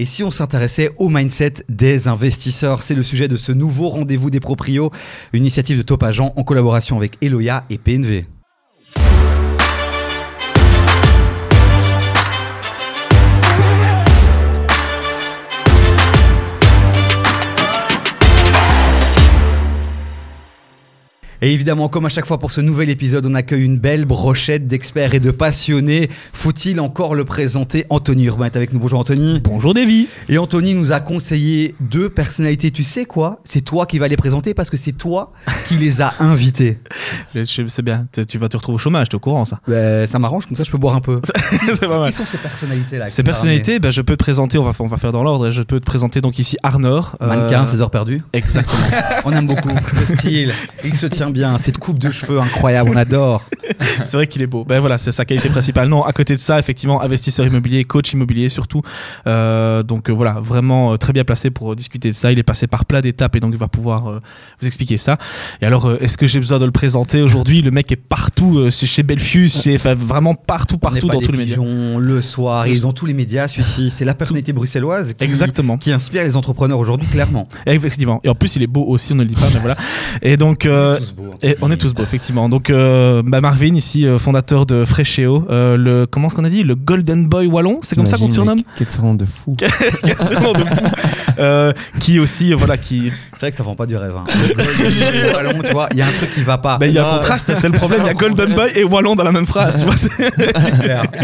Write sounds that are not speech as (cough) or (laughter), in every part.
Et si on s'intéressait au mindset des investisseurs, c'est le sujet de ce nouveau rendez-vous des proprios, une initiative de Top Agent en collaboration avec Eloya et PNV. Et évidemment, comme à chaque fois pour ce nouvel épisode, on accueille une belle brochette d'experts et de passionnés. Faut-il encore le présenter? Anthony Urbain est avec nous. Bonjour Anthony. Bonjour Davy. Et Anthony nous a conseillé deux personnalités. Tu sais quoi? C'est toi qui vas les présenter parce que c'est toi qui les as (laughs) invités. C'est bien. Tu vas te retrouver au chômage, t'es au courant ça bah, Ça m'arrange, comme ça je peux boire un peu. (laughs) pas mal. Qui sont ces personnalités-là Ces personnalités, bah, je peux te présenter, on va, on va faire dans l'ordre, je peux te présenter donc ici Arnor. Mannequin, 16 euh, heures perdues. Exactement. (laughs) on aime beaucoup le style. Il se tient bien, cette coupe de cheveux incroyable, on adore. (laughs) c'est vrai qu'il est beau. Ben voilà, c'est sa qualité principale. Non, à côté de ça, effectivement, investisseur immobilier, coach immobilier surtout. Euh, donc euh, voilà, vraiment euh, très bien placé pour discuter de ça. Il est passé par plein d'étapes et donc il va pouvoir vous expliquer ça. Et alors, est-ce que j'ai besoin de le présenter aujourd'hui? Le mec est partout, c'est chez Belfius, c'est vraiment partout, partout dans tous les médias. Le soir, ils ont tous les médias, celui-ci. C'est la personnalité bruxelloise qui, Exactement. qui inspire les entrepreneurs aujourd'hui, clairement. Effectivement. Et en plus, il est beau aussi, on ne le dit pas, mais voilà. Et donc, et on est tous beaux, effectivement. Donc, euh, bah, Marvin, ici, euh, fondateur de Freshéo, euh, le, comment est-ce qu'on a dit? Le Golden Boy Wallon, c'est comme ça qu'on te surnomme? Quel surnom de fou. (laughs) Quel surnom de fou Qui aussi, voilà, qui. C'est vrai que ça vend pas du rêve. Hein. Wallon, tu vois, il y a un truc qui va pas. Bah, il y a un contraste, c'est le problème. Il y a Golden Boy et Wallon dans la même phrase, tu vois.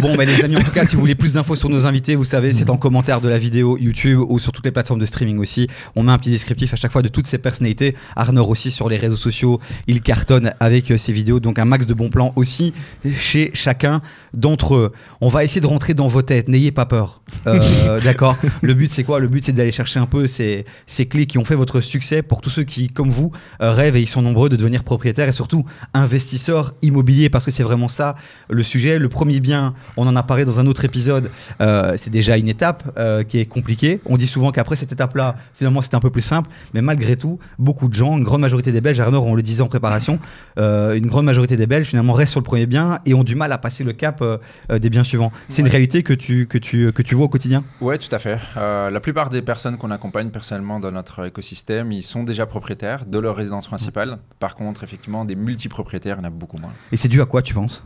Bon, bah, les amis, en tout cas, si vous voulez plus d'infos sur nos invités, vous savez, c'est en commentaire de la vidéo YouTube ou sur toutes les plateformes de streaming aussi. On met un petit descriptif à chaque fois de toutes ces personnalités. Arnaud aussi sur les réseaux sociaux, il cartonne avec ces vidéos, donc un max de bons plans aussi chez chacun d'entre eux. On va essayer de rentrer dans vos têtes, n'ayez pas peur. Euh, d'accord Le but c'est quoi? Le but c'est d'aller chercher un peu ces, ces, clés qui ont fait votre succès pour tous ceux qui, comme vous, euh, rêvent et ils sont nombreux de devenir propriétaires et surtout investisseurs immobiliers parce que c'est vraiment ça le sujet. Le premier bien, on en a parlé dans un autre épisode, euh, c'est déjà une étape qui est compliquée. On dit souvent qu'après cette étape-là, finalement c'est un peu plus simple, mais malgré tout, beaucoup de gens, une grande majorité des Belges, Arnaud, on le disait en préparation, une grande majorité des Belges finalement restent sur le premier bien et ont du mal à passer le cap des biens suivants. C'est une réalité que tu, que, tu, que tu vois au quotidien? Oui, tout à fait. Euh, la plupart des personnes qu'on accompagne personnellement dans notre écosystème, ils sont déjà propriétaires de leur résidence principale. Par contre, effectivement, des multipropriétaires, il y en a beaucoup moins. Et c'est dû à quoi, tu penses?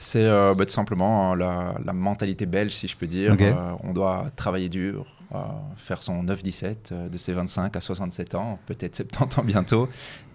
C'est euh, bah, tout simplement hein, la, mentalité belge, si je peux dire. Euh, on doit travailler dur, faire son 9-17 de ses 25 à 67 ans, peut-être (laughs) 70 ans bientôt,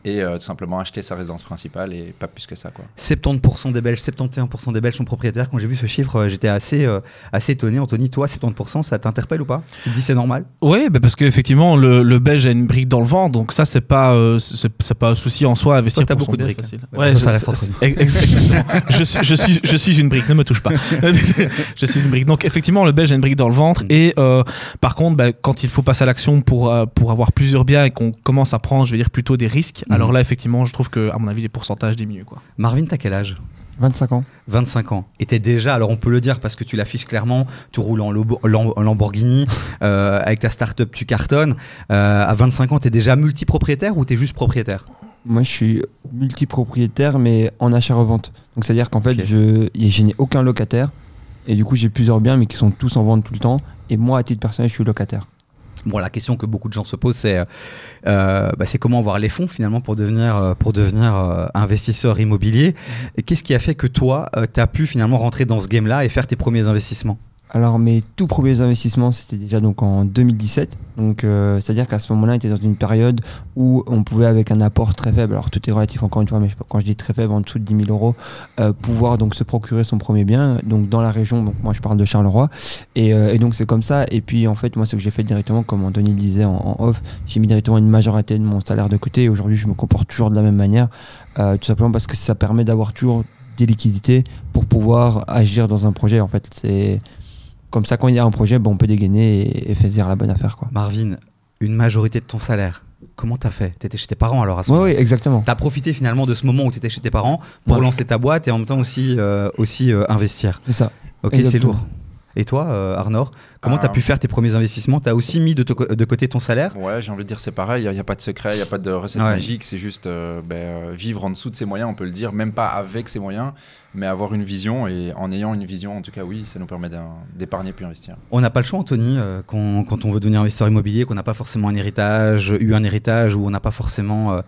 et euh, tout simplement acheter sa résidence principale et pas plus que ça. Quoi. 70% des Belges, 71% des Belges sont propriétaires. Quand j'ai vu ce chiffre, euh, j'étais assez, euh, assez étonné. Anthony, toi, 70%, ça t'interpelle ou pas? Tu te dis c'est normal? Oui, bah parce qu'effectivement, le, le, Belge a une brique dans le vent, donc ça, c'est pas, c'est, pas un souci en soi. Investir toi, pour beaucoup de briques. Ouais, ça, reste Exactement. je, suis, je, suis, je suis une brique, ne me touche pas. (laughs) je suis une brique. Donc effectivement, le Belge a une brique dans le ventre. Mm. Et par contre, bah, quand il faut passer à l'action pour, pour avoir plusieurs biens et qu'on commence à prendre, je vais dire, plutôt des risques, alors là, effectivement, je trouve que, à mon avis, les pourcentages diminuent. Quoi. Marvin, t'as quel âge? 25 ans. 25 ans. Et t'es déjà, alors on peut le dire parce que tu l'affiches clairement, tu roules en, Lamborghini, (laughs) euh, avec ta start-up, tu cartonnes. Euh, à 25 ans, t'es déjà multipropriétaire ou t'es juste propriétaire? Moi, je suis multipropriétaire, mais en achat-revente. Donc, c'est-à-dire qu'en fait, je, je n'ai aucun locataire. Et du coup, j'ai plusieurs biens, mais qui sont tous en vente tout le temps. Et moi, à titre personnel, je suis locataire. Bon, la question que beaucoup de gens se posent, c'est euh, bah, comment avoir les fonds finalement pour devenir, euh, pour devenir euh, investisseur immobilier. Qu'est-ce qui a fait que toi, tu as pu finalement rentrer dans ce game-là et faire tes premiers investissements? Alors mes tout premiers investissements, c'était déjà donc en 2017. Donc euh, c'est-à-dire qu'à ce moment-là, on était dans une période où on pouvait avec un apport très faible, alors tout est relatif encore une fois, mais quand je dis très faible, en dessous de 10 000 euros, euh, pouvoir donc se procurer son premier bien. Donc dans la région, donc moi je parle de Charleroi, et, euh, donc c'est comme ça. Et puis en fait, moi ce que j'ai fait directement, comme Anthony disait en, off, j'ai mis directement une majorité de mon salaire de côté. Et aujourd'hui, je me comporte toujours de la même manière, tout simplement parce que ça permet d'avoir toujours des liquidités pour pouvoir agir dans un projet. En fait, c'est comme ça, quand il y a un projet, bon, on peut dégainer et, faire la bonne affaire. Quoi. Marvin, une majorité de ton salaire, comment t'as fait? T'étais chez tes parents alors à ce Oui, exactement. T'as profité finalement de ce moment où t'étais chez tes parents pour lancer ta boîte et en même temps aussi, euh, aussi euh, investir. C'est ça. Ok, c'est lourd. Et toi, euh, Arnor, comment tu as Euh, pu faire tes premiers investissements? Tu as aussi mis de, côté ton salaire? Ouais, j'ai envie de dire c'est pareil, il n'y a, pas de secret, il n'y a pas de recette Ouais. magique, c'est juste euh, ben, euh, vivre en dessous de ses moyens, on peut le dire, même pas avec ses moyens, mais avoir une vision, et en ayant une vision, en tout cas oui, ça nous permet d'épargner puis investir. On n'a pas le choix, Anthony, euh, quand, quand on veut devenir investisseur immobilier, qu'on n'a pas forcément un héritage, eu un héritage, ou on n'a pas forcément euh,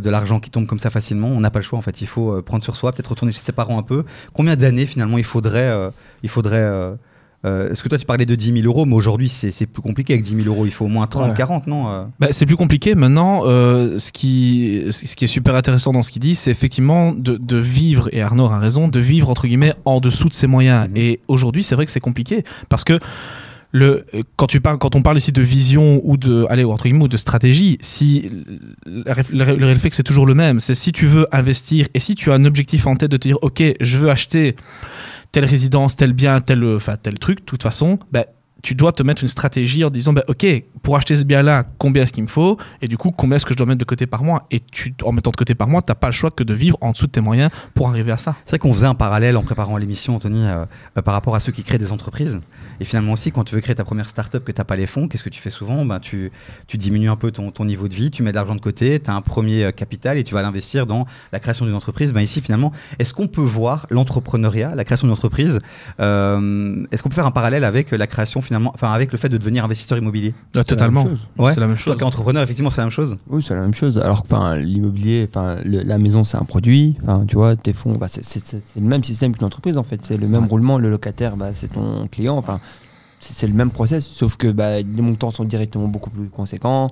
de l'argent qui tombe comme ça facilement. On n'a pas le choix, en fait. Il faut euh, prendre sur soi, peut-être retourner chez ses parents un peu. Combien d'années, finalement, il faudrait. euh, il faudrait euh, Est-ce que toi, tu parlais de 10 000 euros, mais aujourd'hui, c'est c'est plus compliqué avec 10 000 euros. Il faut au moins 30, Ouais. 40, non euh Bah, c'est plus compliqué. Maintenant, euh, ce, qui, ce qui est super intéressant dans ce qu'il dit, c'est effectivement de, de vivre, et Arnaud a raison, de vivre entre guillemets en dessous de ses moyens. Mhm. Et aujourd'hui, c'est vrai que c'est compliqué parce que le, quand, tu parles, quand on parle ici de vision ou de, allez, ou entre guillemets, ou de stratégie, si le, le- le réflexe c'est toujours le même, c'est si tu veux investir et si tu as un objectif en tête de te dire, ok, je veux acheter telle résidence, tel bien, tel, enfin, tel truc, de toute façon, ben, tu dois te mettre une stratégie en disant, ben, ok, pour acheter ce bien-là, combien est-ce qu'il me faut Et du coup, combien est-ce que je dois mettre de côté par mois Et tu, en mettant de côté par mois, tu n'as pas le choix que de vivre en dessous de tes moyens pour arriver à ça. C'est vrai qu'on faisait un parallèle en préparant l'émission, Anthony, euh, euh, par rapport à ceux qui créent des entreprises. Et finalement aussi, quand tu veux créer ta première start-up, que tu n'as pas les fonds, qu'est-ce que tu fais souvent? Ben, tu, tu diminues un peu ton, ton niveau de vie, tu mets de l'argent de côté, tu as un premier euh, capital et tu vas l'investir dans la création d'une entreprise. Ben, ici, finalement, est-ce qu'on peut voir l'entrepreneuriat, la création d'une entreprise, est-ce qu'on peut faire un parallèle avec la création, finalement, enfin, avec le fait de devenir investisseur immobilier Ah, totalement. Ouais. C'est la même Toi chose. qui es entrepreneur, effectivement, c'est la même chose. Oui, c'est la même chose. Alors que enfin, l'immobilier, enfin, la maison, c'est un produit. Enfin, tu vois, tes fonds, bah, c'est- le même système qu'une entreprise en fait. C'est le même Ouais. roulement. Le locataire, bah, c'est ton client. Enfin, c'est le même process, sauf que bah, les montants sont directement beaucoup plus conséquents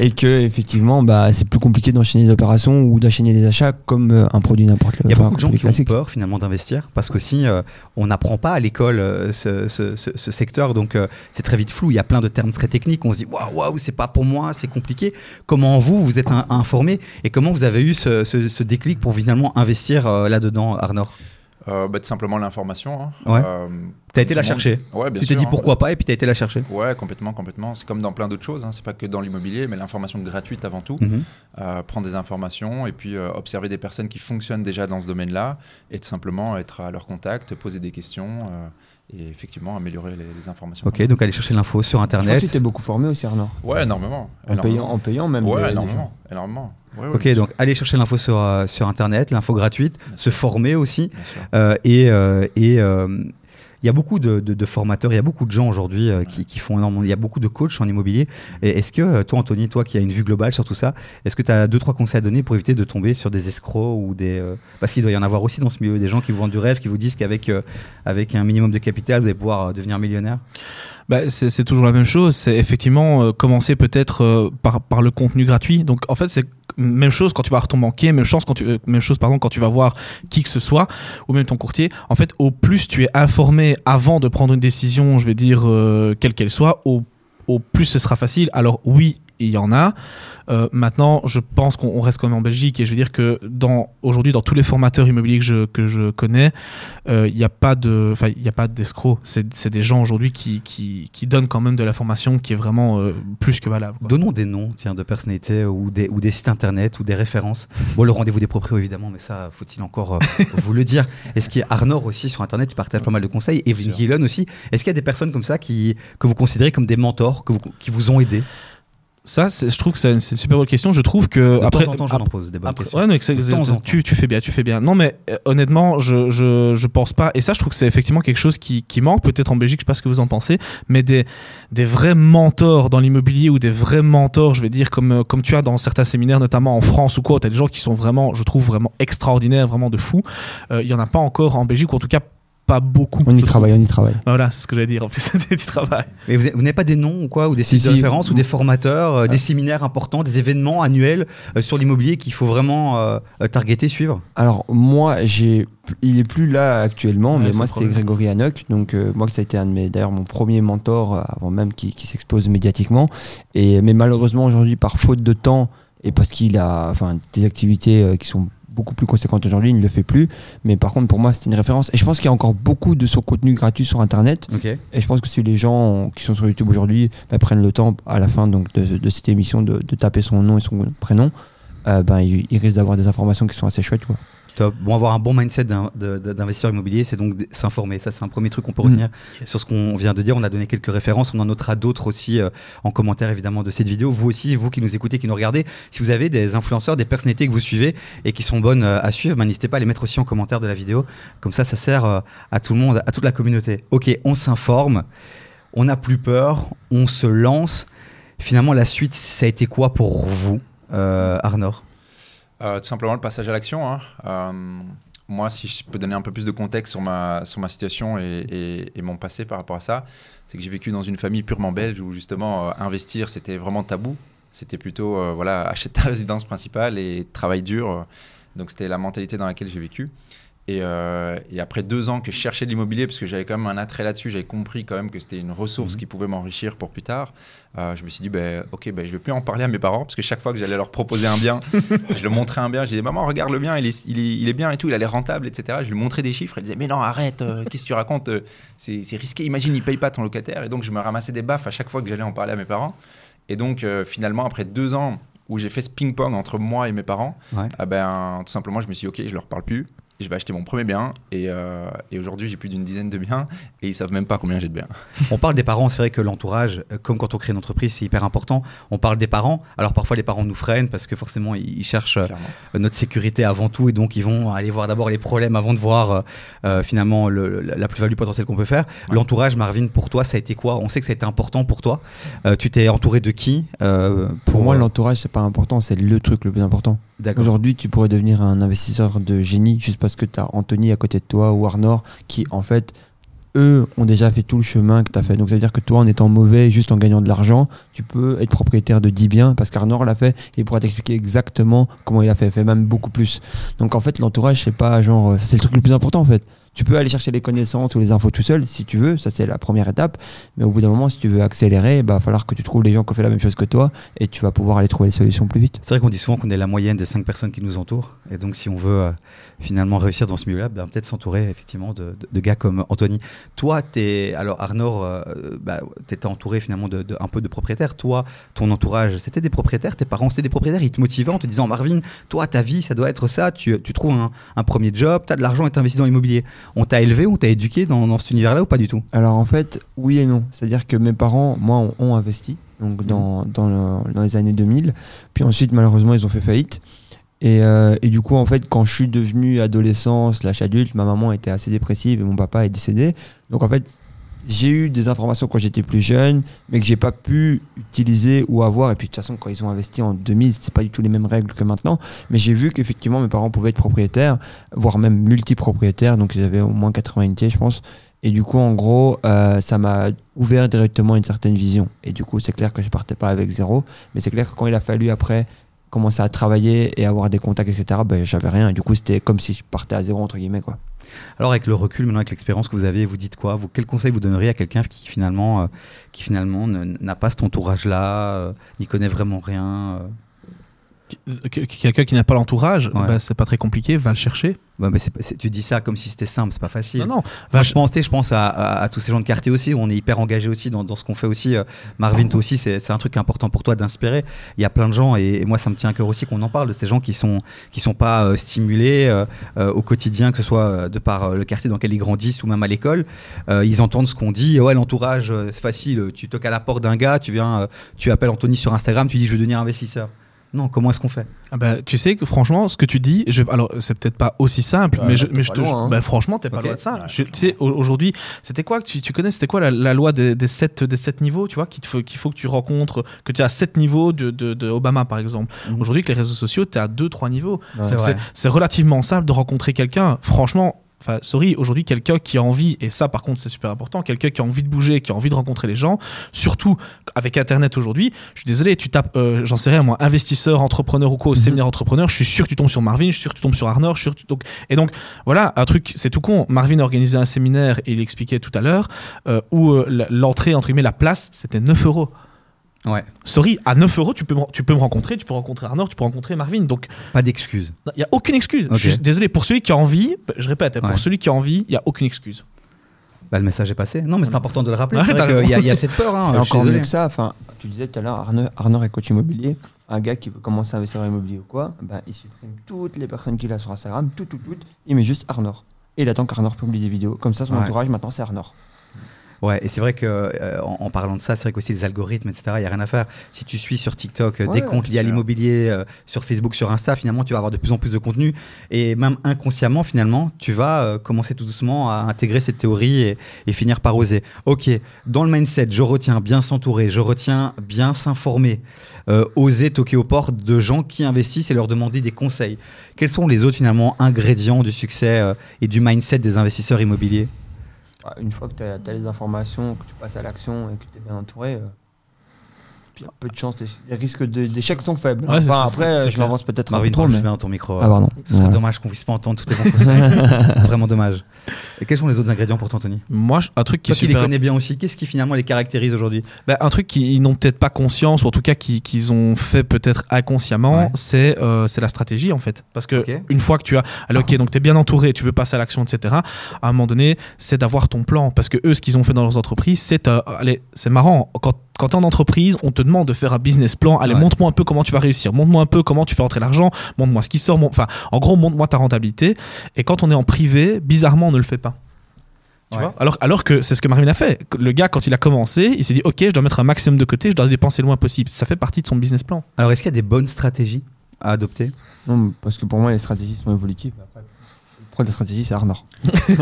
et que effectivement, bah, c'est plus compliqué d'enchaîner les opérations ou d'enchaîner les achats comme euh, un produit n'importe Il y a beaucoup de gens qui ont peur finalement d'investir parce que si euh, on n'apprend pas à l'école euh, ce, ce- ce- ce secteur, donc c'est très vite flou. Il y a plein de termes très techniques. On se dit waouh, waouh, c'est pas pour moi, c'est compliqué. Comment vous, vous êtes un- informé et comment vous avez eu ce, déclic pour finalement investir là-dedans, Arnor Euh, bah, tout simplement l'information. hein. Ouais. Euh, T'as été tout la monde- chercher. Ouais, bien Tu t'es dit hein. pourquoi pas et puis t'as été la chercher. Ouais, complètement, complètement. C'est comme dans plein d'autres choses. Hein. C'est pas que dans l'immobilier, mais l'information gratuite avant tout. Mhm. Euh, prendre des informations et puis euh, observer des personnes qui fonctionnent déjà dans ce domaine-là et tout simplement être à leur contact, poser des questions euh, et effectivement améliorer les, les informations. Ok, donc aller chercher l'info sur Je pense que internet. tu t'es beaucoup formé aussi, Arnaud. Ouais, énormément. En énormément. payant, en payant même. Ouais, des- des énormément. énormément. Ouais, ouais, Ok, donc aller chercher l'info sur, euh, sur internet, l'info gratuite, Bien se sûr. former aussi. Euh, et euh, et, euh, il y a beaucoup de, de- de formateurs, il y a beaucoup de gens aujourd'hui euh, qui, qui font énormément. Il y a beaucoup de coachs en immobilier. Et est-ce que toi, Anthony, toi qui as une vue globale sur tout ça, est-ce que tu as deux, trois conseils à donner pour éviter de tomber sur des escrocs ou des. euh, Parce qu'il doit y en avoir aussi dans ce milieu, des gens qui vous vendent du rêve, qui vous disent qu'avec euh, avec un minimum de capital, vous allez pouvoir euh, devenir millionnaire? Bah, c'est c'est toujours la même chose. C'est effectivement euh, commencer peut-être euh, par, par le contenu gratuit. Donc en fait, c'est même chose quand tu vas voir ton banquier, même chose quand tu, euh, même chose quand tu vas voir qui que ce soit ou même ton courtier. En fait, au plus tu es informé avant de prendre une décision, je vais dire euh, quelle qu'elle soit, au au plus ce sera facile. Alors oui, il y en a. Euh, maintenant, je pense qu'on on reste quand même en Belgique et je veux dire que dans aujourd'hui dans tous les formateurs immobiliers que je, que je connais, euh, il n'y a pas de, enfin il n'y a pas d'escrocs. C'est c'est des gens aujourd'hui qui, qui, qui donnent quand même de la formation qui est vraiment euh, plus que valable. quoi. Donnons des noms tiens, de personnalités ou des, ou des sites internet ou des références. Bon, le rendez-vous des proprios, évidemment, mais ça, faut-il encore euh, (laughs) vous le dire Est-ce qu'il y a Arnor aussi sur internet Tu partages pas mal de conseils. Et sûr. Gillen aussi. Est-ce qu'il y a des personnes comme ça qui, que vous considérez comme des mentors, que vous, qui vous ont aidé Ça, c'est- je trouve que c'est une, super bonne question. Je trouve que De après, temps en temps, je ap- en pose des bonnes Après- questions. ouais, non, De temps tu, tu fais bien, tu fais bien. Non, mais euh, honnêtement, je, je, je pense pas. Et ça, je trouve que c'est effectivement quelque chose qui, qui manque, peut-être en Belgique, je sais pas ce que vous en pensez, mais des, des vrais mentors dans l'immobilier ou des vrais mentors, je vais dire, comme, euh, comme tu as dans certains séminaires, notamment en France ou quoi, tu as des gens qui sont vraiment, je trouve, vraiment extraordinaires, vraiment de fous. Euh, Il y en a pas encore en Belgique, ou en tout cas pas beaucoup. On y travaille, on y travaille. Voilà, c'est ce que j'allais dire. En plus, (laughs) c'était du travail. Mais vous, n'avez pas des noms ou quoi, ou des Si, sites de si. référence, ou des formateurs, euh, des séminaires importants, des événements annuels euh, sur l'immobilier qu'il faut vraiment euh, targeter, suivre? Alors moi, j'ai, il est plus là actuellement, Ouais, mais moi c'était. Grégory Hanoc, donc euh, moi ça a été un de mes, d'ailleurs mon premier mentor euh, avant même qu'il qu'il s'expose médiatiquement. Et mais malheureusement aujourd'hui, par faute de temps et parce qu'il a, enfin, des activités euh, qui sont beaucoup plus conséquentes aujourd'hui, il ne le fait plus. Mais par contre, pour moi, c'était une référence. Et je pense qu'il y a encore beaucoup de son contenu gratuit sur Internet. Et je pense que si les gens qui sont sur YouTube aujourd'hui bah, prennent le temps à la fin donc, de, de cette émission de, de taper son nom et son prénom, euh, ben, ils, ils risquent d'avoir des informations qui sont assez chouettes. Quoi. Top. Bon, avoir un bon mindset d'investisseur immobilier, c'est donc s'informer. Ça, c'est un premier truc qu'on peut retenir Yes. sur ce qu'on vient de dire. On a donné quelques références. On en notera d'autres aussi euh, en commentaire, évidemment, de cette vidéo. Vous aussi, vous qui nous écoutez, qui nous regardez, si vous avez des influenceurs, des personnalités que vous suivez et qui sont bonnes euh, à suivre, ben, n'hésitez pas à les mettre aussi en commentaire de la vidéo. Comme ça, ça sert euh, à tout le monde, à toute la communauté. Ok, on s'informe. On n'a plus peur. On se lance. Finalement, la suite, ça a été quoi pour vous, Arnor Euh, tout simplement le passage à l'action. hein. Euh, moi, si je peux donner un peu plus de contexte sur ma, sur ma situation et, mon passé par rapport à ça, c'est que j'ai vécu dans une famille purement belge où justement euh, investir c'était vraiment tabou. C'était plutôt voilà acheter ta (laughs) résidence principale et travail dur. Donc c'était la mentalité dans laquelle j'ai vécu. Et, euh, et après deux ans que je cherchais de l'immobilier, parce que j'avais quand même un attrait là-dessus, j'avais compris quand même que c'était une ressource Mhm. qui pouvait m'enrichir pour plus tard. euh, je me suis dit, ben, ok, ben, je vais plus en parler à mes parents, parce que chaque fois que j'allais leur proposer un bien, (laughs) je leur montrais un bien, je disais, maman, regarde le bien, il est, il est, il est bien et tout, il a l'air rentable, etc. Je lui montrais des chiffres, elle disait, mais non, arrête, euh, (laughs) qu'est-ce que tu racontes C'est c'est risqué, imagine, il paye pas ton locataire. Et donc, je me ramassais des baffes à chaque fois que j'allais en parler à mes parents. Et donc, finalement, après deux ans où j'ai fait ce ping-pong entre moi et mes parents, Ouais. ah ben, tout simplement, je me suis dit, ok, je leur parle plus. Je vais acheter mon premier bien et, euh, et aujourd'hui j'ai plus d'une dizaine de biens et ils savent même pas combien j'ai de biens. On parle des parents, c'est vrai que l'entourage, euh, comme quand on crée une entreprise, c'est hyper important. On parle des parents. Alors parfois les parents nous freinent parce que forcément ils cherchent euh, Clairement. notre sécurité avant tout et donc ils vont aller voir d'abord les problèmes avant de voir euh, finalement le- le- la plus-value potentielle qu'on peut faire. Ouais. L'entourage, Marvin, pour toi, ça a été quoi? On sait que ça a été important pour toi. Euh, tu t'es entouré de qui euh, Pour moi, euh, l'entourage, c'est pas important, c'est le truc le plus important. Aujourd'hui, tu pourrais devenir un investisseur de génie juste parce que tu as Anthony à côté de toi ou Arnor qui, en fait, eux ont déjà fait tout le chemin que tu as fait. Donc, ça veut dire que toi, en étant mauvais, juste en gagnant de l'argent, tu peux être propriétaire de 10 biens parce qu'Arnor l'a fait et il pourra t'expliquer exactement comment il a fait. Il fait même beaucoup plus. Donc, en fait, l'entourage, c'est pas genre. euh, C'est le truc le plus important, en fait. Tu peux aller chercher les connaissances ou les infos tout seul si tu veux, ça c'est la première étape. Mais au bout d'un moment, si tu veux accélérer, il va falloir que tu trouves les gens qui ont fait la même chose que toi et tu vas pouvoir aller trouver les solutions plus vite. C'est vrai qu'on dit souvent qu'on est la moyenne des cinq personnes qui nous entourent. Et donc, si on veut euh, finalement réussir dans ce milieu-là, ben, peut-être s'entourer effectivement de, de- de gars comme Anthony. Toi, es, alors Arnor, euh, bah, tu étais entouré finalement de, de- un peu de propriétaires. Toi, ton entourage, c'était des propriétaires Tes parents, c'était des propriétaires Ils te motivaient en te disant Marvin, toi, ta vie, ça doit être ça. Tu, tu trouves un, un premier job, tu as de l'argent et tu investis dans l'immobilier. On t'a élevé, on t'a éduqué dans, dans cet univers-là ou pas du tout? Alors en fait, oui et non. C'est-à-dire que mes parents, moi, ont, ont investi donc dans, dans, le- dans les années 2000. Puis ensuite, malheureusement, ils ont fait faillite. Et, euh, et du coup, en fait, quand je suis devenu adolescent slash adulte, ma maman était assez dépressive et mon papa est décédé. Donc en fait, j'ai eu des informations quand j'étais plus jeune, mais que j'ai pas pu utiliser ou avoir. Et puis de toute façon, quand ils ont investi en 2000, c'est pas du tout les mêmes règles que maintenant. Mais j'ai vu qu'effectivement, mes parents pouvaient être propriétaires, voire même multipropriétaires. Donc ils avaient au moins 80 unités, je pense. Et du coup, en gros, euh, ça m'a ouvert directement une certaine vision. Et du coup, c'est clair que je partais pas avec zéro. Mais c'est clair que quand il a fallu après commencer à travailler et avoir des contacts, etc., ben, j'avais rien. Du coup, c'était comme si je partais à zéro, entre guillemets. Quoi. Alors avec le recul, maintenant avec l'expérience que vous avez, vous dites quoi? Vous, Quel conseil vous donneriez à quelqu'un qui finalement, euh, qui finalement n'a pas cet entourage-là, euh, n'y connaît vraiment rien euh? Quelqu'un qui n'a pas l'entourage, Ouais. bah, c'est pas très compliqué, va le chercher. Mais Tu dis ça comme si c'était simple, c'est pas facile. Non, non, va je je pense à, à- à tous ces gens de quartier aussi, où on est hyper engagé aussi dans, dans ce qu'on fait aussi. Euh, Marvin, toi aussi, c'est un truc important pour toi d'inspirer. Il y a plein de gens, et, et moi, ça me tient à cœur aussi qu'on en parle, de ces gens qui sont, qui sont pas euh, stimulés euh, au quotidien, que ce soit de par le quartier dans lequel ils grandissent ou même à l'école. Euh, ils entendent ce qu'on dit. Ouais, l'entourage, c'est facile. Tu toques à la porte d'un gars, tu viens, tu appelles Anthony sur Instagram, tu dis je veux devenir investisseur. Non, comment est-ce qu'on fait? Ah bah, tu sais que franchement, ce que tu dis, je, alors c'est peut-être pas aussi simple, Ouais, mais je, mais je pas te, loin, hein. bah, franchement, t'es pas loin de ça. Ouais, Je- tu sais, au- aujourd'hui, c'était quoi que tu, tu connais, c'était quoi la, la loi des, des, sept, des sept niveaux, tu vois, qu'il faut, qu'il faut que tu rencontres, que tu as sept niveaux de, de, de Obama par exemple. Mhm. Aujourd'hui, avec les réseaux sociaux, tu as deux, trois niveaux. C'est relativement simple de rencontrer quelqu'un. Franchement, enfin, sorry, aujourd'hui, quelqu'un qui a envie, et ça par contre c'est super important, quelqu'un qui a envie de bouger, qui a envie de rencontrer les gens, surtout avec Internet aujourd'hui, je suis désolé, tu tapes, euh, j'en sais rien moi, investisseur, entrepreneur ou quoi, au Mhm. séminaire entrepreneur, je suis sûr que tu tombes sur Marvin, je suis sûr que tu tombes sur Arnor, je suis sûr que tu- donc, et donc voilà, un truc, c'est tout con. Marvin a organisé un séminaire, et il expliquait tout à l'heure, euh, où euh, l'entrée, entre guillemets, la place, c'était 9 euros. Ouais, Sorry, à 9 euros, tu peux, me- tu peux me rencontrer, tu peux rencontrer Arnor, tu peux rencontrer Marvin. Donc, pas d'excuses. il n'y a aucune excuse. Ok. Je suis désolé, pour celui qui a envie, bah, je répète, pour Ouais. celui qui a envie, il n'y a aucune excuse. Bah, le message est passé. Non, mais c'est important de le rappeler. Y, il y a cette peur. Hein, Et je suis encore mieux désolé. que ça, enfin, tu disais tout à l'heure, Arnaud, Arnaud est coach immobilier. un gars qui veut commencer à investir en immobilier ou quoi, ben, il supprime toutes les personnes qu'il a sur Instagram, tout, tout, tout, il met juste Arnor. Et il attend qu'Arnor publie des vidéos. Comme ça, son Ouais. entourage, maintenant, c'est Arnor. Ouais, et c'est vrai que euh, en, en parlant de ça, c'est vrai qu'aussi les algorithmes, etc., il n'y a rien à faire. Si tu suis sur TikTok euh, Ouais, des comptes liés à l'immobilier, euh, sur Facebook, sur Insta, finalement, tu vas avoir de plus en plus de contenu. Et même inconsciemment, finalement, tu vas commencer tout doucement à intégrer cette théorie et, et finir par oser. Ok, dans le mindset, je retiens bien s'entourer, je retiens bien s'informer, oser toquer aux portes de gens qui investissent et leur demander des conseils. Quels sont les autres, finalement, ingrédients du succès et du mindset des investisseurs immobiliers? Une fois que tu as, les informations, que tu passes à l'action et que tu es bien entouré, euh, il y a peu de chances, les, les risques de- d'échec sont faibles. Ouais, Enfin, après, euh, je m'avance peut-être un Marvin, peu trop, mais... bien ton micro. Ah, pardon. Ce serait dommage qu'on puisse pas entendre toutes tes infos. (laughs) Vraiment dommage. Et quels sont les autres ingrédients pour toi, Anthony? Moi, un truc qui Toi qui les super connais bien aussi, qu'est-ce qui finalement les caractérise aujourd'hui? Bah, un truc qu'ils n'ont peut-être pas conscience, ou en tout cas qui- qu'ils ont fait peut-être inconsciemment, Ouais. c'est euh, c'est la stratégie en fait. Parce que une fois que tu as, allez, ok, donc tu es bien entouré, tu veux passer à l'action, etc. À un moment donné, c'est d'avoir ton plan. Parce que eux, ce qu'ils ont fait dans leurs entreprises, c'est, euh, allez, c'est marrant. Quand, quand tu es en entreprise, on te demande de faire un business plan. Allez, Ouais. montre-moi un peu comment tu vas réussir. Montre-moi un peu comment tu fais entrer l'argent. Montre-moi ce qui sort. mon- Enfin, en gros, montre-moi ta rentabilité. Et quand on est en privé, bizarrement, on ne le fait pas. Tu Ouais. vois? Alors, alors que c'est ce que Marvin a fait. Le gars, quand il a commencé, il s'est dit Ok, je dois mettre un maximum de côté, je dois dépenser le moins possible. Ça fait partie de son business plan. Alors, est-ce qu'il y a des bonnes stratégies à adopter? Non, parce que pour moi, les stratégies sont évolutives. Après, le pro de la stratégie, c'est Arnor. (laughs)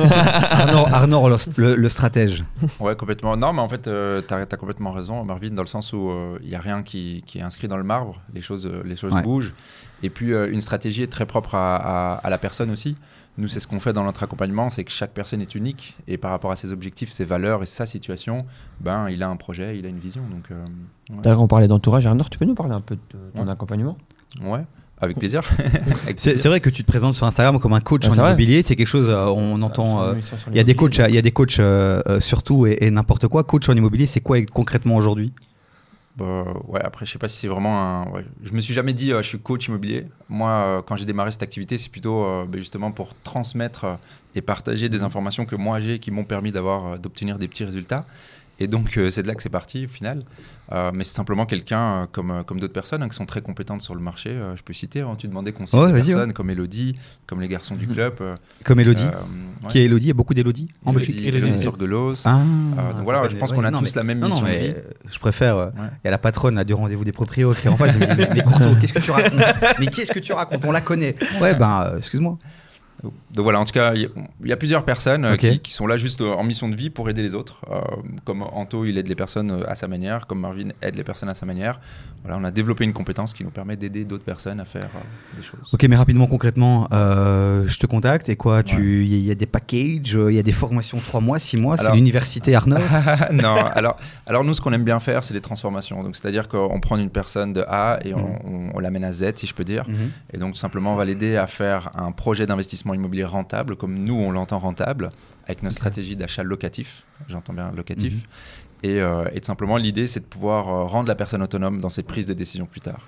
Arnaud, Arnaud, le, le- le stratège. Ouais, complètement. Non, mais en fait, euh, tu as, complètement raison, Marvin, dans le sens où il n'y a rien qui, qui est inscrit dans le marbre. Les choses, euh, les choses Ouais. bougent. Et puis, euh, une stratégie est très propre à, à- à la personne aussi. Nous, c'est ce qu'on fait dans notre accompagnement, c'est que chaque personne est unique. Et par rapport à ses objectifs, ses valeurs et sa situation, ben, il a un projet, il a une vision. Donc, euh, ouais. D'ailleurs, on parlait d'entourage. Arnor, tu peux nous parler un peu de ton Ouais. accompagnement? Ouais, avec (laughs) plaisir. C'est vrai que tu te présentes sur Instagram comme un coach Ah, en immobilier. C'est quelque chose, euh, on entend. Sur euh, Il y a des coachs, il y a des coachs euh, euh, surtout et, et n'importe quoi. Coach en immobilier, c'est quoi concrètement aujourd'hui? Bah, ouais, après, je sais pas si c'est vraiment un. ouais. Je me suis jamais dit, euh, je suis coach immobilier. Moi, euh, quand j'ai démarré cette activité, c'est plutôt euh, ben, justement pour transmettre euh, et partager des informations que moi j'ai qui m'ont permis d'avoir, euh, d'obtenir des petits résultats. Et donc, euh, c'est de là que c'est parti au final. Euh, mais c'est simplement quelqu'un euh, comme, comme d'autres personnes hein, qui sont très compétentes sur le marché. Je peux citer, hein, tu demandais qu'on cite Ouais, des personnes comme Elodie, comme les garçons du club. euh, Comme Elodie. Qui est Elodie Il y a beaucoup d'Elodie en Belgique Elodie. Sorgelos. Ah, donc voilà, je pense qu'on a non, tous mais- la même non, non, mission de mais, je préfère. Il y a la patronne là, du rendez-vous des proprios qui est en face. mais, mais qu'est-ce que tu racontes? Mais qu'est-ce que tu racontes? On la connaît. Ouais, ben, excuse-moi. Donc voilà, en tout cas, il y a- il y, a plusieurs personnes euh, qui, qui sont là juste euh, en mission de vie pour aider les autres. Euh, comme Anto, il aide les personnes à sa manière, comme Marvin aide les personnes à sa manière. Voilà, on a développé une compétence qui nous permet d'aider d'autres personnes à faire euh, des choses. Ok, mais rapidement, concrètement, je te contacte et quoi Tu, il y, a des packages, il y a des formations 3 mois, 6 mois. C'est l'université Arnaud. (laughs) non, alors, alors nous, ce qu'on aime bien faire, c'est les transformations. Donc, c'est-à-dire qu'on prend une personne de A et on, on- on l'amène à Z, si je peux dire. Mhm. Et donc, simplement, on va l'aider à faire un projet d'investissement immobilier rentable, comme nous, on l'entend rentable, avec notre stratégie d'achat locatif. J'entends bien locatif. Mhm. Et, euh, et simplement, l'idée, c'est de pouvoir euh, rendre la personne autonome dans ses prises de décision plus tard.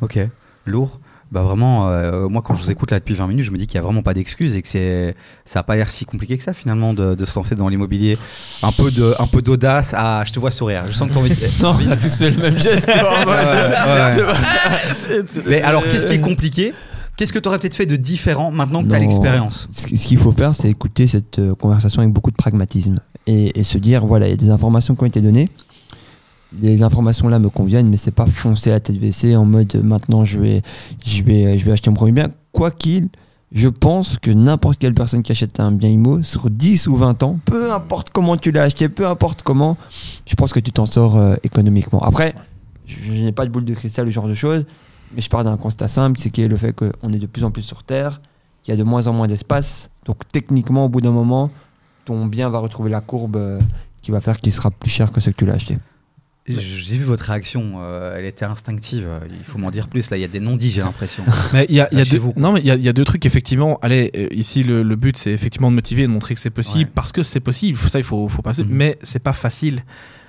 Ok, lourd. Bah vraiment, euh, moi quand je vous écoute là depuis 20 minutes, je me dis qu'il n'y a vraiment pas d'excuses et que c'est, ça n'a pas l'air si compliqué que ça finalement de, de se lancer dans l'immobilier. Un peu de, un peu d'audace. Ah, je te vois sourire. Je sens que tu as envie. De... (laughs) Non, on a tous fait le même geste. Ouais, ouais. (laughs) Mais alors, qu'est-ce qui est compliqué? Qu'est-ce que tu aurais peut-être fait de différent maintenant que tu as l'expérience Ce qu'il faut faire, c'est écouter cette euh, conversation avec beaucoup de pragmatisme et, et se dire voilà, il y a des informations qui ont été données. Les informations là me conviennent, mais c'est pas foncer à la tête WC en mode euh, maintenant je vais, je vais, je vais acheter mon premier bien. Quoi qu'il, je pense que n'importe quelle personne qui achète un bien IMO sur 10 ou 20 ans, peu importe comment tu l'as acheté, peu importe comment, je pense que tu t'en sors euh, économiquement. Après, je, je n'ai pas de boule de cristal ce genre de choses, mais je pars d'un constat simple, c'est qui est le fait qu'on est de plus en plus sur Terre, qu'il y a de moins en moins d'espace. Donc techniquement, au bout d'un moment, ton bien va retrouver la courbe euh, qui va faire qu'il sera plus cher que ce que tu l'as acheté. J'ai vu votre réaction, euh, elle était instinctive. Il faut m'en dire plus. Là, il y a des non-dits, j'ai l'impression. (laughs) Mais il y a, il y a deux, non, mais il y a, il y a deux trucs effectivement. Allez, euh, ici le, le but c'est effectivement de motiver et de montrer que c'est possible Ouais. parce que c'est possible. Ça il faut, faut passer. Mhm. Mais c'est pas facile.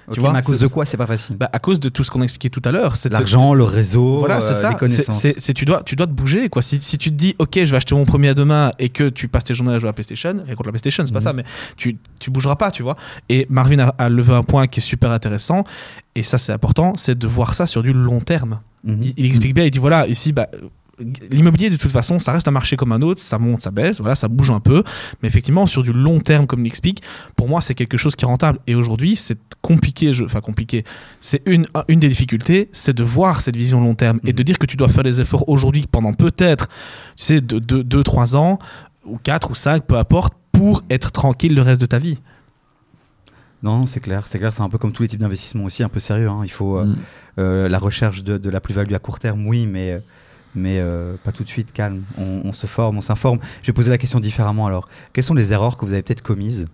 Ok, vois, mais à cause de quoi c'est pas facile? Bah, à cause de tout ce qu'on a expliqué tout à l'heure. L'argent, le réseau, Voilà, c'est euh, ça. les C'est- connaissances. c'est- c'est- tu, dois, tu dois te bouger. Quoi. Si, si tu te dis, OK, je vais acheter mon premier à demain et que tu passes tes journées à jouer à PlayStation, rien contre la PlayStation, c'est pas Mhm. ça, mais tu, tu bougeras pas, tu vois. Et Marvin a, a levé un point qui est super intéressant. Et ça, c'est important, c'est de voir ça sur du long terme. Mhm. Il, il explique bien, il dit voilà, ici, bah, l'immobilier de toute façon, ça reste un marché comme un autre, ça monte, ça baisse, voilà, ça bouge un peu, mais effectivement sur du long terme, comme il explique, pour moi c'est quelque chose qui est rentable. Et aujourd'hui, c'est compliqué, je- enfin compliqué. C'est une une des difficultés, c'est de voir cette vision long terme et Mhm. de dire que tu dois faire des efforts aujourd'hui pendant peut-être, tu sais, 2 3 ans ou 4 ou 5, peu importe, pour être tranquille le reste de ta vie. Non, non, c'est clair, c'est clair, c'est un peu comme tous les types d'investissements aussi, un peu sérieux. hein. Il faut euh, Mm. euh, la recherche de, de la plus-value à court terme, oui, mais, euh, mais euh, pas tout de suite, calme. On, se forme, on s'informe. Je vais poser la question différemment alors. Quelles sont les erreurs que vous avez peut-être commises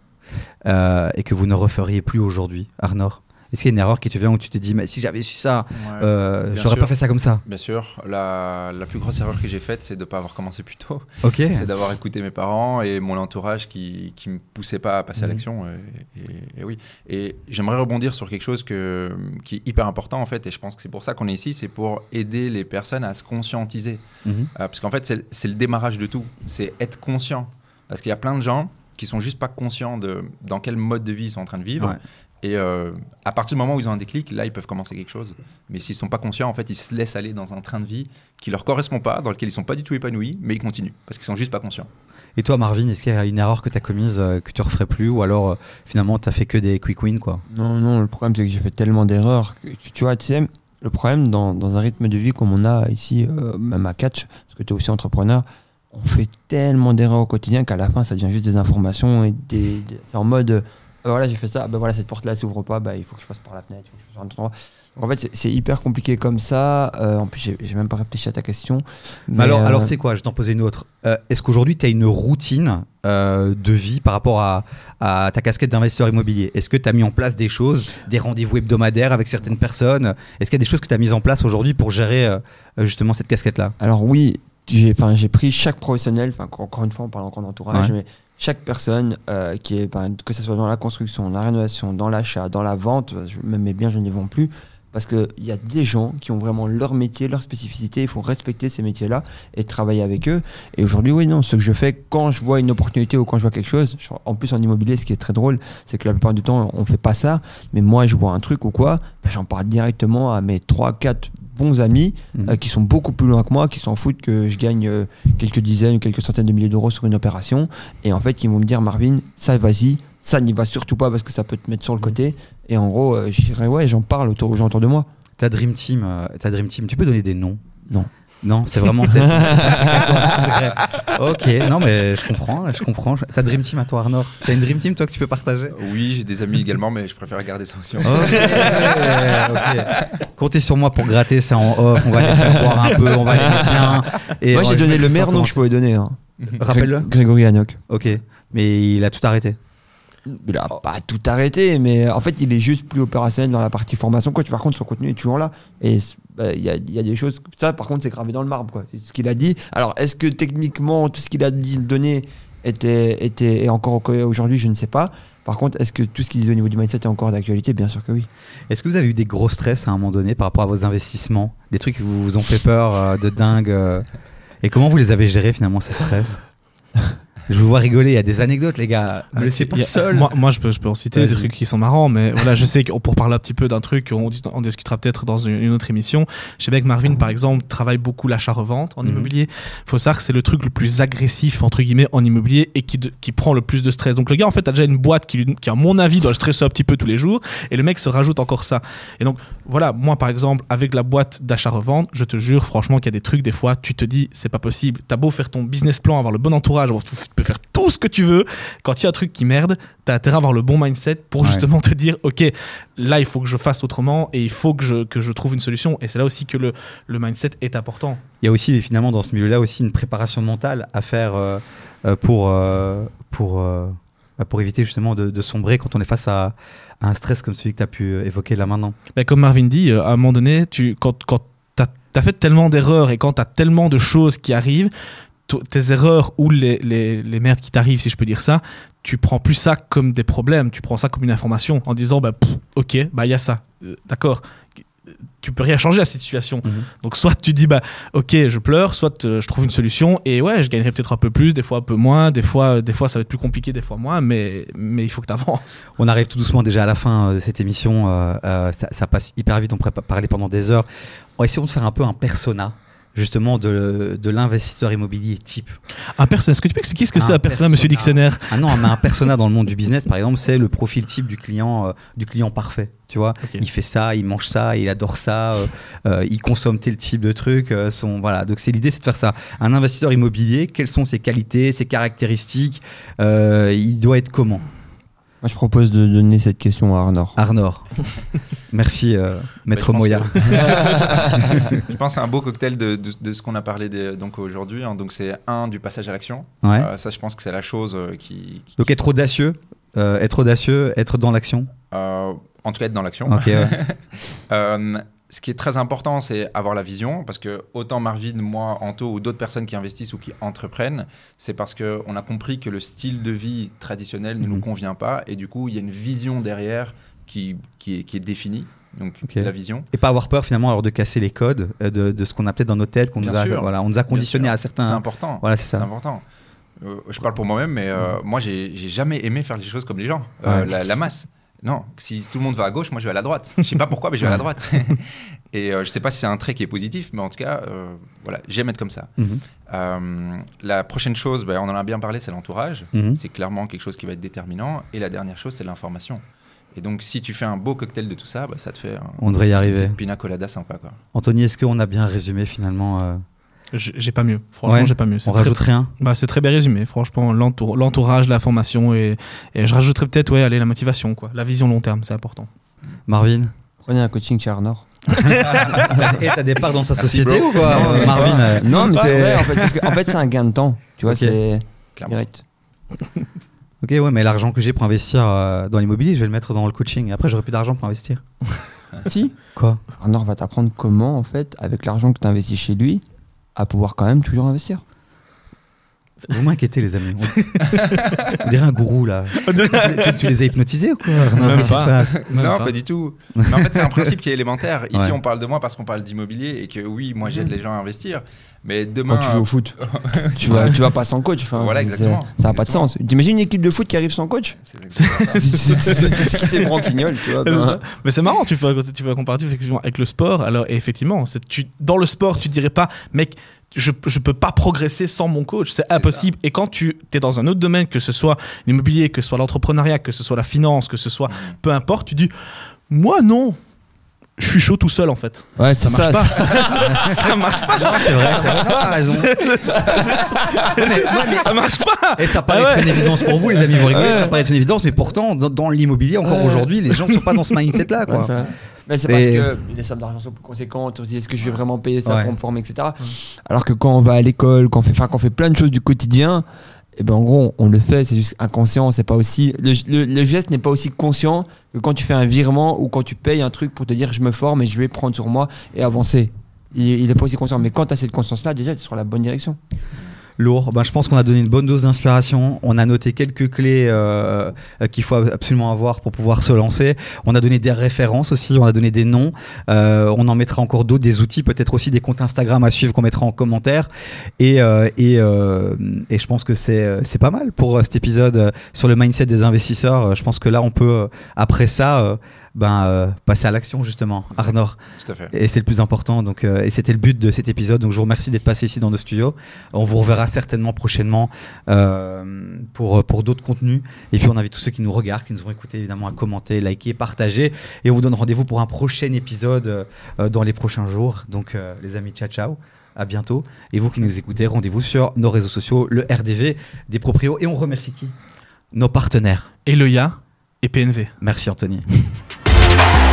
euh, et que vous ne referiez plus aujourd'hui, Arnor? Est-ce qu'il y a une erreur qui te vient où tu te dis, mais si j'avais su ça, Ouais. euh, j'aurais sûr. pas fait ça comme ça Bien sûr, la, la plus grosse erreur que j'ai faite, c'est de ne pas avoir commencé plus tôt. Ok. (laughs) C'est d'avoir écouté mes parents et mon entourage qui ne me poussait pas à passer à Mhm. l'action. Et, et- et oui. Et j'aimerais rebondir sur quelque chose que, qui est hyper important en fait. Et je pense que c'est pour ça qu'on est ici. C'est pour aider les personnes à se conscientiser. Mhm. Euh, parce qu'en fait, c'est c'est le démarrage de tout. C'est être conscient. Parce qu'il y a plein de gens qui sont juste pas conscients de dans quel mode de vie ils sont en train de vivre. Ouais. Et euh, à partir du moment où ils ont un déclic, là, ils peuvent commencer quelque chose. Mais s'ils sont pas conscients, en fait, ils se laissent aller dans un train de vie qui leur correspond pas, dans lequel ils sont pas du tout épanouis, mais ils continuent parce qu'ils sont juste pas conscients. Et toi, Marvin, est-ce qu'il y a une erreur que tu as commise euh, que tu referais plus ou alors euh, finalement tu as fait que des quick wins quoi? Non, non, le problème c'est que j'ai fait tellement d'erreurs. que, Tu tu vois, tu sais, le problème dans, dans un rythme de vie comme on a ici, euh, même à Catch, parce que tu es aussi entrepreneur, on fait tellement d'erreurs au quotidien qu'à la fin ça devient juste des informations et des, des- c'est en mode euh, voilà, j'ai fait ça, ben voilà, cette porte là s'ouvre pas, bah, il faut que je passe par la fenêtre, il faut que je passe par un autre endroit. Donc en fait, c'est- hyper compliqué comme ça. Euh, en plus, j'ai j'ai même pas réfléchi à ta question. Mais alors, euh, alors tu sais quoi, je t'en poser une autre. Euh, Est-ce qu'aujourd'hui, tu as une routine euh, de vie par rapport à, à ta casquette d'investisseur immobilier? Est-ce que tu as mis en place des choses, des rendez-vous hebdomadaires avec certaines personnes? Est-ce qu'il y a des choses que tu as mises en place aujourd'hui pour gérer justement cette casquette-là? Alors oui, j'ai j'ai pris chaque professionnel, encore une fois on parle encore d'entourage, Ouais. mais chaque personne euh, qui est, ben, que ce soit dans la construction, dans la rénovation, dans l'achat, dans la vente, même mes biens je ne les vends plus, parce qu'il y a des gens qui ont vraiment leur métier, leur spécificité, il faut respecter ces métiers-là et travailler avec eux. Et aujourd'hui, oui, non, ce que je fais quand je vois une opportunité ou quand je vois quelque chose, en plus en immobilier, ce qui est très drôle, c'est que la plupart du temps, on fait pas ça, mais moi je vois un truc ou quoi, ben, j'en parle directement à mes 3-4 bons amis Mhm. euh, qui sont beaucoup plus loin que moi, qui s'en foutent que je gagne euh, quelques dizaines ou quelques centaines de milliers d'euros sur une opération. Et en fait, ils vont me dire, Marvin, ça vas-y, ça n'y va surtout pas parce que ça peut te mettre sur le côté. Et en gros, euh, je dirais, ouais, j'en parle autour, aux gens autour de moi. Ta Dream Team, euh, ta Dream Team, tu peux donner des noms? Non. Non, c'est vraiment. (laughs) (laughs) Ok, non mais je comprends, je comprends. Ta Dream Team à toi, Arnor. T'as une Dream Team toi que tu peux partager? Oui, j'ai des amis également, mais je préfère garder ça aussi. en Ok, ok. Comptez sur moi pour gratter ça en off. On va les faire boire un peu, on va les bien. Et moi, j'ai donné le meilleur nom que je pouvais donner. hein. Rappelle-le. Gré- Grégory Hanoc. Ok, mais il a tout arrêté. Il a pas tout arrêté, mais en fait, il est juste plus opérationnel dans la partie formation. Quoi. Par contre, son contenu est toujours là. Et bah, il y, a, il y a des choses. Ça, par contre, c'est gravé dans le marbre. Quoi. C'est ce qu'il a dit. Alors, est-ce que techniquement, tout ce qu'il a dit, donné était, était est encore au- aujourd'hui? Je ne sais pas. Par contre, est-ce que tout ce qu'il dit au niveau du mindset est encore d'actualité? Bien sûr que oui. Est-ce que vous avez eu des gros stress à un moment donné par rapport à vos investissements? Des trucs qui vous, vous ont fait peur euh, de dingue euh, Et comment vous les avez gérés finalement ces stress? (laughs) Je vous vois rigoler, il y a des anecdotes les gars. Ne me laissez pas seul. Moi, moi, je, peux, je peux en citer des trucs qui sont marrants, mais voilà, je sais que pour parler un petit peu d'un truc, on, on discutera peut-être dans une, une autre émission. Je sais bien que Marvin, par exemple, travaille beaucoup l'achat-revente en Mhm. immobilier. Il faut savoir que c'est le truc le plus agressif, entre guillemets, en immobilier et qui, de- qui prend le plus de stress. Donc le gars, en fait, a déjà une boîte qui, qui, à mon avis, doit le stresser un petit peu tous les jours. Et le mec se rajoute encore ça. Et donc, voilà, moi, par exemple, avec la boîte d'achat-revente, je te jure, franchement, qu'il y a des trucs, des fois, tu te dis, c'est pas possible. T'as beau faire ton business plan, avoir le bon entourage, avoir tout- peux faire tout ce que tu veux. Quand il y a un truc qui merde, t'as intérêt à avoir le bon mindset pour Ouais. justement te dire, OK, là, il faut que je fasse autrement et il faut que je, que je trouve une solution. Et c'est là aussi que le, le mindset est important. Il y a aussi finalement dans ce milieu-là aussi une préparation mentale à faire euh, euh, pour, euh, pour, euh, bah, pour éviter justement de, de sombrer quand on est face à, à un stress comme celui que tu as pu évoquer là maintenant. Mais comme Marvin dit, à un moment donné, tu, quand, quand tu as, fait tellement d'erreurs et quand tu as tellement de choses qui arrivent, tes erreurs ou les, les, les merdes qui t'arrivent, si je peux dire ça, tu prends plus ça comme des problèmes, tu prends ça comme une information en disant, bah, pff, ok, bah il y a ça, Euh, d'accord. tu peux rien changer à cette situation. Mhm. Donc soit tu dis bah ok je pleure, soit euh, je trouve une solution et ouais je gagnerai peut-être un peu plus, des fois un peu moins, des fois des fois ça va être plus compliqué, des fois moins, mais mais il faut que tu avances. (laughs) On arrive tout doucement déjà à la fin euh, de cette émission. euh, ça, ça passe hyper vite. On pourrait parler pendant des heures. On va essayer de faire un peu un persona justement de, de l'investisseur immobilier type. Un persona, est-ce que tu peux expliquer ce que c'est un persona, Monsieur. Dictionnaire Ah non, mais un persona dans le monde du business, par exemple, c'est le profil type du client, euh, du client parfait. Tu vois, il fait ça, il mange ça, il adore ça, euh, euh, il consomme tel type de truc. son, voilà. Donc c'est l'idée, c'est de faire ça. Un investisseur immobilier, quelles sont ses qualités, ses caractéristiques Il doit être comment? Moi, je propose de donner cette question à Arnor. Arnor. (laughs) Merci, euh, Maître je Moya. (laughs) Je pense que c'est un beau cocktail de, de- de ce qu'on a parlé des- donc aujourd'hui. hein. Donc c'est un du passage à l'action. Ouais. Euh, ça, je pense que c'est la chose euh, qui, qui- Donc être audacieux, euh, être audacieux, être dans l'action. euh, en tout cas être dans l'action. Ok, ouais. (laughs) Ce qui est très important, c'est avoir la vision, parce que autant Marvin, moi, Anto ou d'autres personnes qui investissent ou qui entreprennent, c'est parce qu'on a compris que le style de vie traditionnel ne nous Mhm. convient pas, et du coup, il y a une vision derrière qui, qui, est, qui est définie, donc la vision. Et pas avoir peur finalement alors de casser les codes euh, de, de ce qu'on a peut-être dans nos têtes, qu'on nous a, sûr. voilà, on nous a conditionné à C'est certains. important. Voilà, c'est C'est ça. important. Euh, je parle pour moi-même, mais euh, moi, j'ai j'ai jamais aimé faire les choses comme les gens, Ouais. la, la masse. Non, si tout le monde va à gauche, moi je vais à la droite. Je sais pas pourquoi, mais je vais à la droite. (laughs) Et euh, je sais pas si c'est un trait qui est positif, mais en tout cas, euh, voilà, j'aime être comme ça. Mhm. Euh, la prochaine chose, ben, on en a bien parlé, c'est l'entourage. Mhm. C'est clairement quelque chose qui va être déterminant. Et la dernière chose, c'est l'information. Et donc, si tu fais un beau cocktail de tout ça, bah, ça te fait un On devrait y petit- arriver. petite pina colada sympa. Quoi. Anthony, est-ce qu'on a bien résumé finalement euh, J'ai pas mieux. Franchement, Ouais. j'ai pas mieux. On très- rajoute rien Bah, c'est très bien résumé, franchement, l'entour- l'entourage, la formation et, et je rajouterais peut-être ouais, allez, la motivation, quoi. la vision long terme, c'est important. Marvin Prenez un coaching chez Arnor. (laughs) Et t'as des parts dans sa Merci, société bro. ou quoi euh, Marvin euh, Non, mais c'est vrai, en (laughs) fait, parce que, en fait, c'est un gain de temps. Tu vois, c'est direct. Ok, ouais, mais l'argent que j'ai pour investir euh, dans l'immobilier, je vais le mettre dans le coaching. Et après, j'aurai plus d'argent pour investir. si, Quoi? Arnor va t'apprendre comment, en fait, avec l'argent que tu investis chez lui, à pouvoir quand même toujours investir. Vous m'inquiétez, les amis. On, dirait un gourou là. tu, tu- tu les as hypnotisés ou quoi Même pas. Même non, pas. pas. du tout. Mais en fait, c'est un principe qui est élémentaire. Ici, Ouais. on parle de moi parce qu'on parle d'immobilier et que oui, moi, j'aide les gens à investir. Mais demain. Quand tu joues au foot, (laughs) tu vas, tu vas pas sans coach. Enfin, Voilà, c'est- exactement. Ça n'a pas de sens. T'imagines une équipe de foot qui arrive sans coach C'est branquignol, tu vois. (laughs) C'est ben. Mais c'est marrant, tu fais, tu fais un comparatif effectivement avec le sport. Alors, et effectivement, c'est- tu, dans le sport, tu dirais pas, mec, je, je peux pas progresser sans mon coach, c'est impossible. Et quand tu es dans un autre domaine, que ce soit l'immobilier, que ce soit l'entrepreneuriat, que ce soit la finance, que ce soit Mhm. peu importe, tu dis, moi non, je suis chaud tout seul en fait. Ouais, Ça marche ça. pas. (laughs) ça marche pas. C'est vrai, c'est vrai. T'as raison. (laughs) Ça marche pas. Et ça paraît Ah ouais. être une évidence pour vous, les amis, vous rigolez, Ouais. ça paraît être une évidence, mais pourtant, dans, dans l'immobilier, encore Ouais. aujourd'hui, les gens ne sont pas dans ce mindset-là. Quoi. ça- Mais c'est Et- parce que les sommes d'argent sont plus conséquentes. On se dit est-ce que je vais vraiment payer ça Ouais. pour me former, etc. Alors que quand on va à l'école, quand on fait, enfin, quand on fait plein de choses du quotidien, et ben en gros on le fait, c'est juste inconscient. C'est pas aussi le, geste n'est pas aussi conscient que quand tu fais un virement ou quand tu payes un truc pour te dire je me forme et je vais prendre sur moi et avancer. Il, il est pas aussi conscient. Mais quand tu as cette conscience-là, déjà tu es sur la bonne direction. Lourd. Ben, je pense qu'on a donné une bonne dose d'inspiration. On a noté quelques clés euh, euh, qu'il faut absolument avoir pour pouvoir se lancer. On a donné des références aussi. On a donné des noms. Euh, on en mettra encore d'autres, des outils, peut-être aussi des comptes Instagram à suivre qu'on mettra en commentaire. Et, euh, et, euh, et je pense que c'est euh, c'est pas mal pour cet épisode sur le mindset des investisseurs. Je pense que là, on peut, après ça, ben, euh, passer à l'action justement. Arnor. Tout à fait. Et c'est le plus important. Donc, euh, et c'était le but de cet épisode. Donc, je vous remercie d'être passé ici dans nos studios. On vous reverra certainement prochainement euh, pour, pour d'autres contenus. Et puis, on invite tous ceux qui nous regardent, qui nous ont écoutés, évidemment, à commenter, liker, partager. Et on vous donne rendez-vous pour un prochain épisode dans les prochains jours. Donc, euh, les amis, ciao, ciao. À bientôt. Et vous qui nous écoutez, rendez-vous sur nos réseaux sociaux, le RDV des proprios. Et on remercie qui? Nos partenaires. Et le ya et PNV. Merci, Anthony. (laughs) Bye.